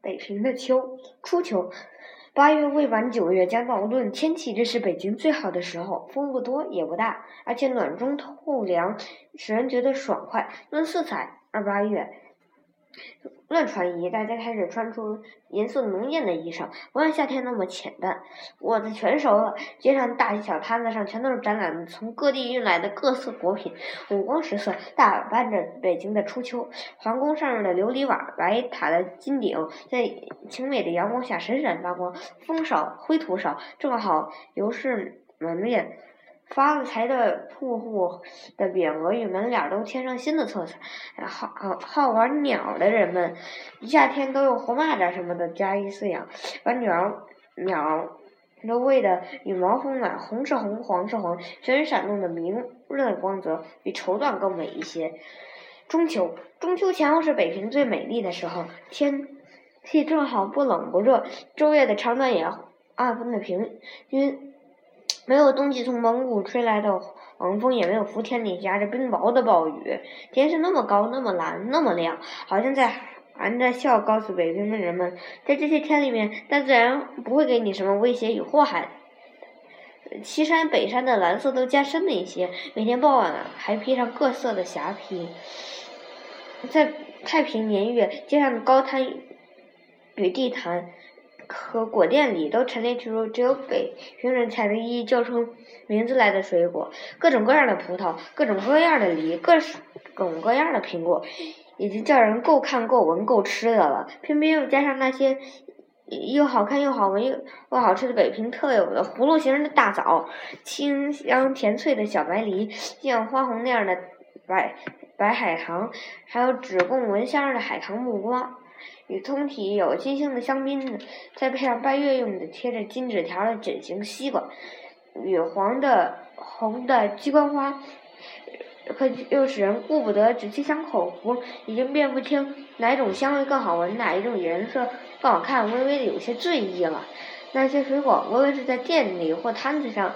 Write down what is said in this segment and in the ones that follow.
北平的秋，初秋，八月未满九月将到。论天气，这是北京最好的时候，风不多也不大，而且暖中透凉，使人觉得爽快。论色彩，二八月。乱穿衣，大家开始穿出颜色浓艳的衣裳，不像夏天那么浅淡。果子全熟了，街上大小摊子上全都是展览从各地运来的各色果品，五光十色，打扮着北京的初秋。皇宫上的琉璃瓦，白塔的金顶，在晴美的阳光下闪闪发光。风少，灰土少，正好油饰满面。发了财的铺户的匾额与门脸都添上新的色彩，好好好玩鸟的人们，一夏天都用活蚂蚱什么的加以饲养，把鸟鸟都喂得羽毛丰满，红是红，黄是黄，全闪动的明润的光泽，比绸缎更美一些。中秋，中秋前后是北平最美丽的时候，天气正好不冷不热，昼夜的长短也按分的平均。没有冬季从蒙古吹来的冷风，也没有伏天里夹着冰雹的暴雨。天是那么高，那么蓝，那么亮，好像在含着笑告诉北平的人们，在这些天里面，大自然不会给你什么威胁与祸害。西山北山的蓝色都加深了一些，每天傍晚还披上各色的霞披。在太平年月，街上的高摊与地摊。和果店里都陈列出只有北平人才能一一叫出名字来的水果，各种各样的葡萄，各种各样的梨，各种各样的苹果，已经叫人够看够闻够吃的了。偏偏又加上那些又好看又好闻又又好吃的北平特有的葫芦形的大枣，清香甜脆的小白梨，像花红那样的白白海棠，还有只供闻香的海棠木瓜。与通体有金星的香槟，再配上拜月用的贴着金纸条的枕形西瓜，与黄的、红的鸡冠花，可又使人顾不得仔细想口福，已经辨不清哪种香味更好闻，哪一种颜色更好看，微微的有些醉意了。那些水果，无论是在店里或摊子上，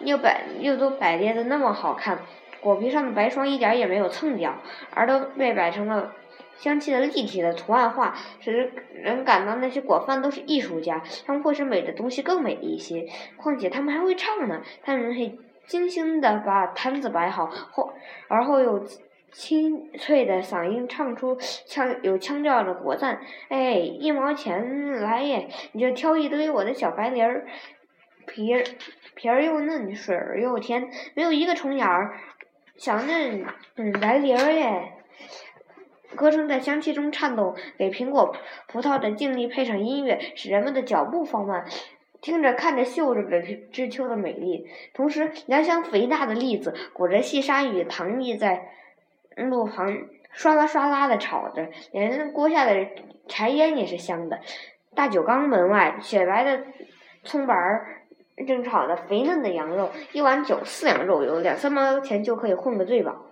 又摆又都摆列的那么好看，果皮上的白霜一点也没有蹭掉，而都被摆成了。香气的立体的图案画，使人感到那些果贩都是艺术家。他们或是美的东西更美一些，况且他们还会唱呢。他们会精心的把摊子摆好，后而后又清脆的嗓音唱出腔有腔调的果赞。哎，一毛钱来耶！你就挑一堆我的小白梨儿，皮儿皮儿又嫩，水儿又甜，没有一个虫眼儿，小嫩嗯白梨儿耶。歌声在香气中颤动，给苹果、葡萄的静谧配上音乐，使人们的脚步放慢，听着、看着、嗅着北平之秋的美丽。同时，两箱肥大的栗子裹着细沙与糖蜜，在路旁唰啦唰啦的炒着，连锅下的柴烟也是香的。大酒缸门外，雪白的葱白儿正炒着肥嫩的羊肉，一碗酒四两肉油，两三毛钱就可以混个醉饱。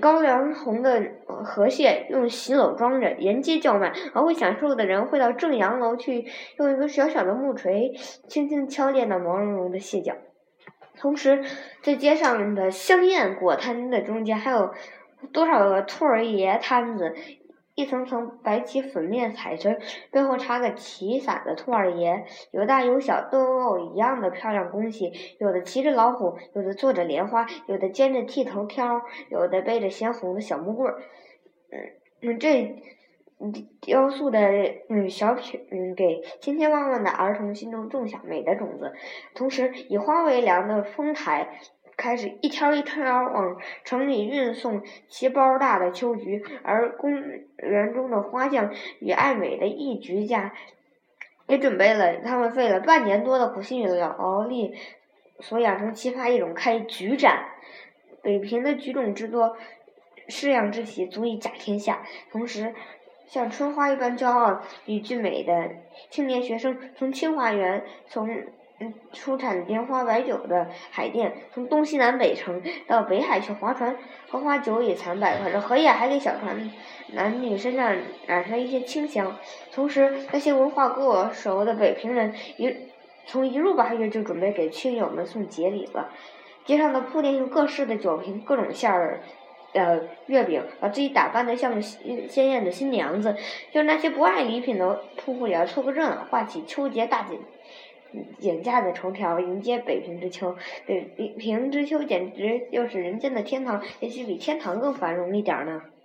高粱红的河蟹用席篓装着，沿街叫卖。而会享受的人会到正阳楼去，用一个小小的木锤轻轻敲裂那毛茸茸的蟹脚。同时，在街上的香艳果摊的中间，还有多少个兔儿爷摊子。一层层白旗粉面彩裙，背后插个旗伞的兔儿爷，有大有小，都有一样的漂亮东西。有的骑着老虎，有的坐着莲花，有的肩着剃头挑，有的背着鲜红的小木棍儿。嗯，这雕塑的嗯小品，嗯，给千千万万的儿童心中种下美的种子，同时以花为粮的丰台。开始一条一条往城里运送其包大的秋菊，而公园中的花匠与爱美的艺菊家也准备了他们费了半年多的苦心与劳力所养成奇葩一种开菊展。北平的菊种之多，式样之奇，足以甲天下。同时，像春花一般骄傲与俊美的青年学生，从清华园从。出产莲花白酒的海淀，从东西南北城到北海去划船，荷花酒也残百，可是荷叶还给小船男女身上染上一些清香。同时，那些文化过熟的北平人，一从一入八月就准备给亲友们送节礼了。街上的铺垫用各式的酒瓶、各种馅儿呃月饼，把自己打扮的像个鲜艳的新娘子，就那些不爱礼品的铺户也要凑个热闹，画起秋节大景。剪架的绸条迎接北平之秋，北平之秋简直就是人间的天堂，也许比天堂更繁荣一点呢。